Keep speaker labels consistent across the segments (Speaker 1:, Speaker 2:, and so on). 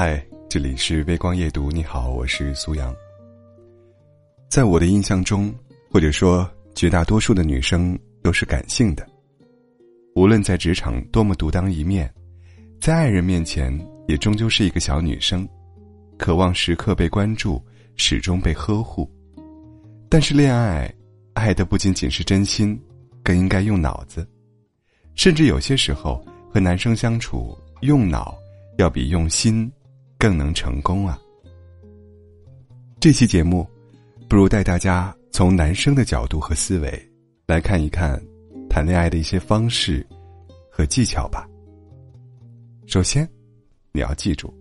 Speaker 1: 嗨，这里是微光夜读。你好，我是苏阳。在我的印象中，或者说绝大多数的女生都是感性的，无论在职场多么独当一面，在爱人面前也终究是一个小女生，渴望时刻被关注，始终被呵护。但是恋爱，爱的不仅仅是真心，更应该用脑子，甚至有些时候和男生相处，用脑要比用心。更能成功啊！这期节目，不如带大家从男生的角度和思维来看一看谈恋爱的一些方式和技巧吧。首先，你要记住，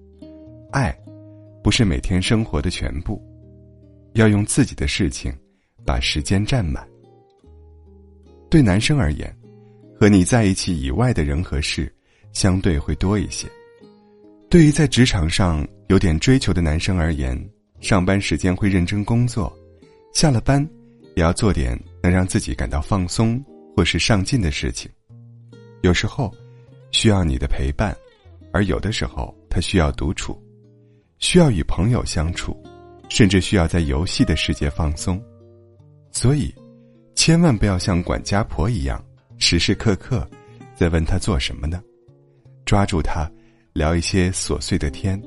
Speaker 1: 爱不是每天生活的全部，要用自己的事情把时间占满。对男生而言，和你在一起以外的人和事相对会多一些。对于在职场上有点追求的男生而言，上班时间会认真工作，下了班也要做点能让自己感到放松或是上进的事情。有时候需要你的陪伴，而有的时候他需要独处，需要与朋友相处，甚至需要在游戏的世界放松。所以，千万不要像管家婆一样，时时刻刻在问他做什么呢？抓住他。聊一些琐碎的天，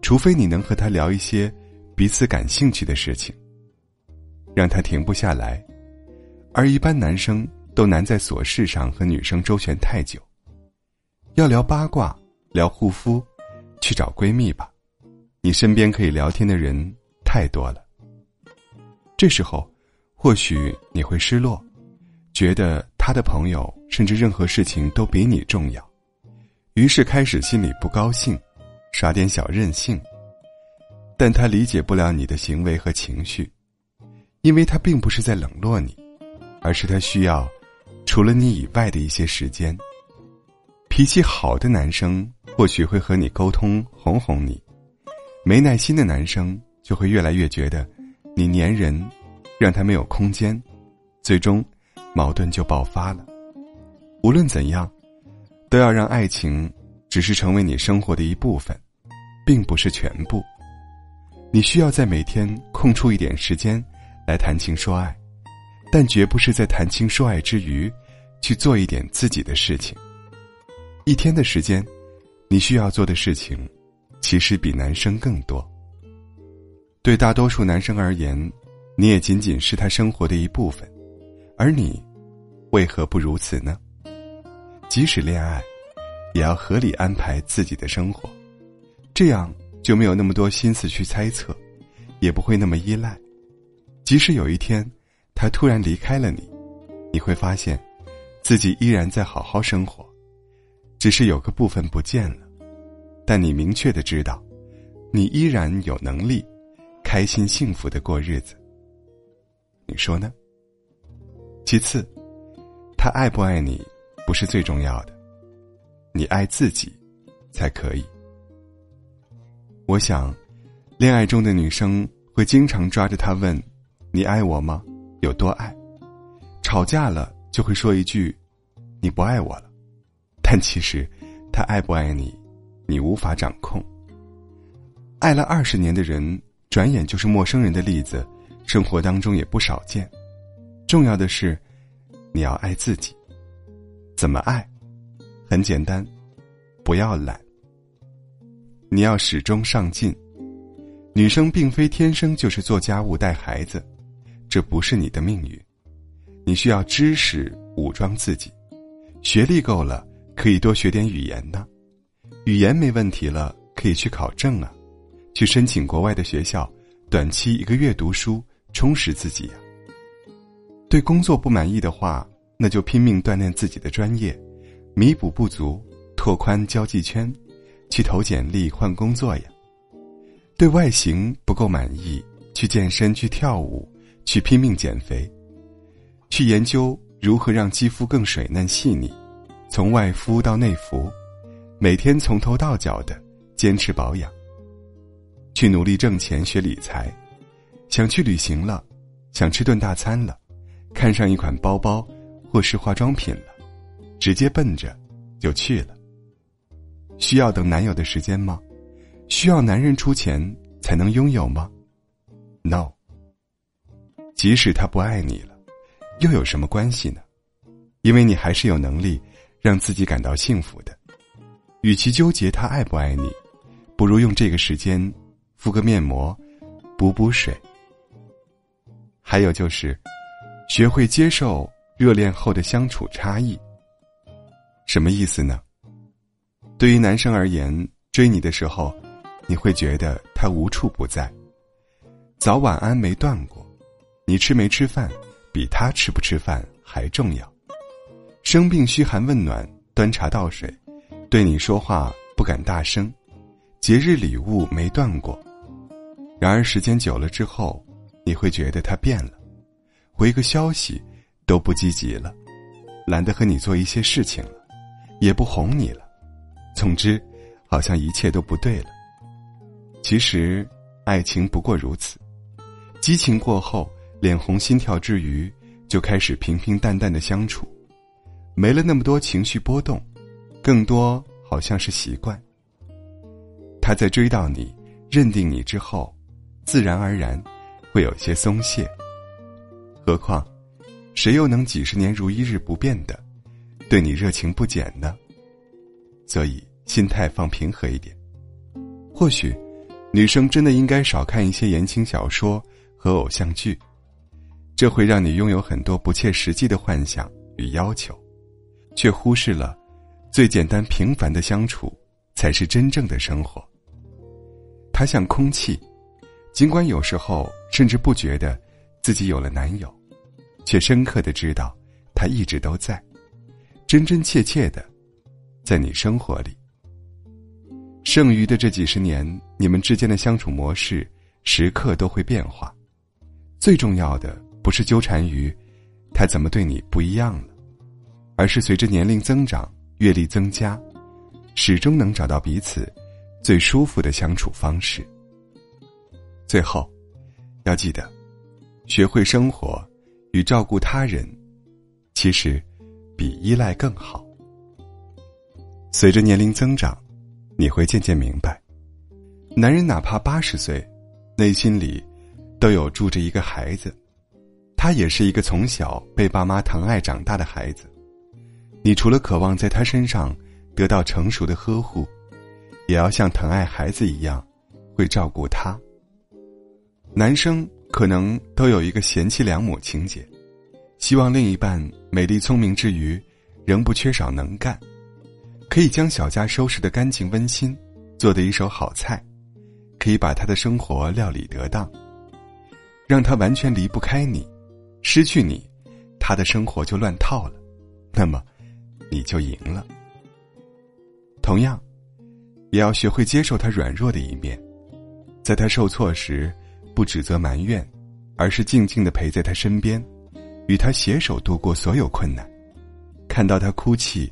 Speaker 1: 除非你能和他聊一些彼此感兴趣的事情，让他停不下来。而一般男生都难在琐事上和女生周旋太久。要聊八卦、聊护肤，去找闺蜜吧，你身边可以聊天的人太多了。这时候，或许你会失落，觉得他的朋友甚至任何事情都比你重要。于是开始心里不高兴，耍点小任性。但他理解不了你的行为和情绪，因为他并不是在冷落你，而是他需要除了你以外的一些时间。脾气好的男生或许会和你沟通哄哄你，没耐心的男生就会越来越觉得你粘人，让他没有空间，最终矛盾就爆发了。无论怎样。都要让爱情只是成为你生活的一部分，并不是全部。你需要在每天空出一点时间来谈情说爱，但绝不是在谈情说爱之余去做一点自己的事情。一天的时间，你需要做的事情其实比男生更多。对大多数男生而言，你也仅仅是他生活的一部分，而你为何不如此呢？即使恋爱，也要合理安排自己的生活，这样就没有那么多心思去猜测，也不会那么依赖。即使有一天他突然离开了你，你会发现，自己依然在好好生活，只是有个部分不见了。但你明确的知道，你依然有能力，开心幸福的过日子。你说呢？其次，他爱不爱你？不是最重要的，你爱自己，才可以。我想，恋爱中的女生会经常抓着他问：“你爱我吗？有多爱？”吵架了就会说一句：“你不爱我了。”但其实，他爱不爱你，你无法掌控。爱了二十年的人，转眼就是陌生人的例子，生活当中也不少见。重要的是，你要爱自己。怎么爱？很简单，不要懒。你要始终上进。女生并非天生就是做家务、带孩子，这不是你的命运。你需要知识武装自己，学历够了可以多学点语言呢。语言没问题了，可以去考证啊，去申请国外的学校，短期一个月读书，充实自己呀。对工作不满意的话。那就拼命锻炼自己的专业，弥补不足，拓宽交际圈，去投简历换工作呀。对外形不够满意，去健身，去跳舞，去拼命减肥，去研究如何让肌肤更水嫩细腻，从外敷到内服，每天从头到脚的坚持保养。去努力挣钱学理财，想去旅行了，想吃顿大餐了，看上一款包包。或是化妆品了，直接奔着就去了。需要等男友的时间吗？需要男人出钱才能拥有吗？No。即使他不爱你了，又有什么关系呢？因为你还是有能力让自己感到幸福的。与其纠结他爱不爱你，不如用这个时间敷个面膜，补补水。还有就是，学会接受热恋后的相处差异。什么意思呢？对于男生而言，追你的时候，你会觉得他无处不在，早晚安没断过，你吃没吃饭比他吃不吃饭还重要，生病嘘寒问暖，端茶倒水，对你说话不敢大声，节日礼物没断过。然而时间久了之后。你会觉得他变了，回个消息都不积极了，懒得和你做一些事情了，也不哄你了。总之，好像一切都不对了。其实，爱情不过如此，激情过后，脸红心跳之余，就开始平平淡淡的相处，没了那么多情绪波动，更多好像是习惯。他在追到你、认定你之后，自然而然。会有些松懈。何况，谁又能几十年如一日不变的对你热情不减呢？所以心态放平和一点。或许，女生真的应该少看一些言情小说和偶像剧，这会让你拥有很多不切实际的幻想与要求，却忽视了最简单平凡的相处才是真正的生活。它像空气。尽管有时候甚至不觉得自己有了男友，却深刻的知道他一直都在，真真切切的在你生活里。剩余的这几十年，你们之间的相处模式时刻都会变化。最重要的不是纠缠于他怎么对你不一样了，而是随着年龄增长、阅历增加，始终能找到彼此最舒服的相处方式。最后，要记得，学会生活与照顾他人，其实比依赖更好。随着年龄增长，你会渐渐明白，男人哪怕八十岁，内心里都有住着一个孩子，他也是一个从小被爸妈疼爱长大的孩子。你除了渴望在他身上得到成熟的呵护，也要像疼爱孩子一样，会照顾他。男生可能都有一个贤妻良母情节，希望另一半美丽聪明之余，仍不缺少能干，可以将小家收拾的干净温馨，做的一手好菜，可以把他的生活料理得当，让他完全离不开你，失去你，他的生活就乱套了，那么你就赢了。同样，也要学会接受他软弱的一面，在他受挫时。不指责埋怨，而是静静的陪在他身边，与他携手度过所有困难。看到他哭泣，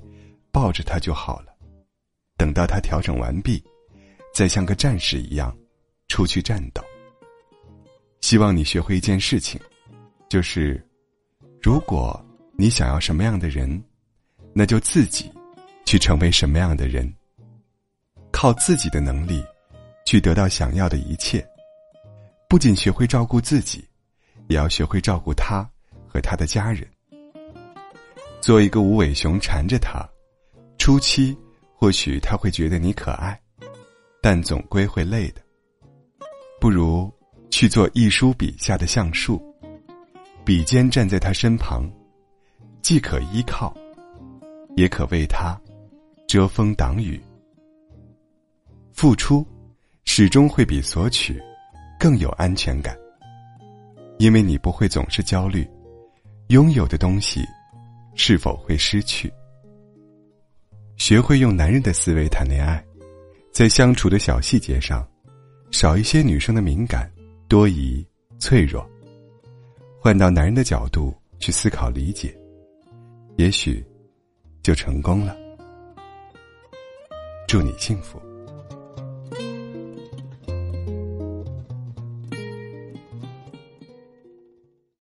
Speaker 1: 抱着他就好了。等到他调整完毕，再像个战士一样出去战斗。希望你学会一件事情，就是，如果你想要什么样的人，那就自己去成为什么样的人。靠自己的能力，去得到想要的一切。不仅学会照顾自己，也要学会照顾他和他的家人。做一个无尾熊缠着他，初期或许他会觉得你可爱，但总归会累的。不如去做一书笔下的橡树，笔尖站在他身旁，既可依靠，也可为他遮风挡雨。付出始终会比索取。更有安全感，因为你不会总是焦虑，拥有的东西是否会失去。学会用男人的思维谈恋爱，在相处的小细节上，少一些女生的敏感、多疑、脆弱，换到男人的角度去思考理解，也许就成功了。祝你幸福。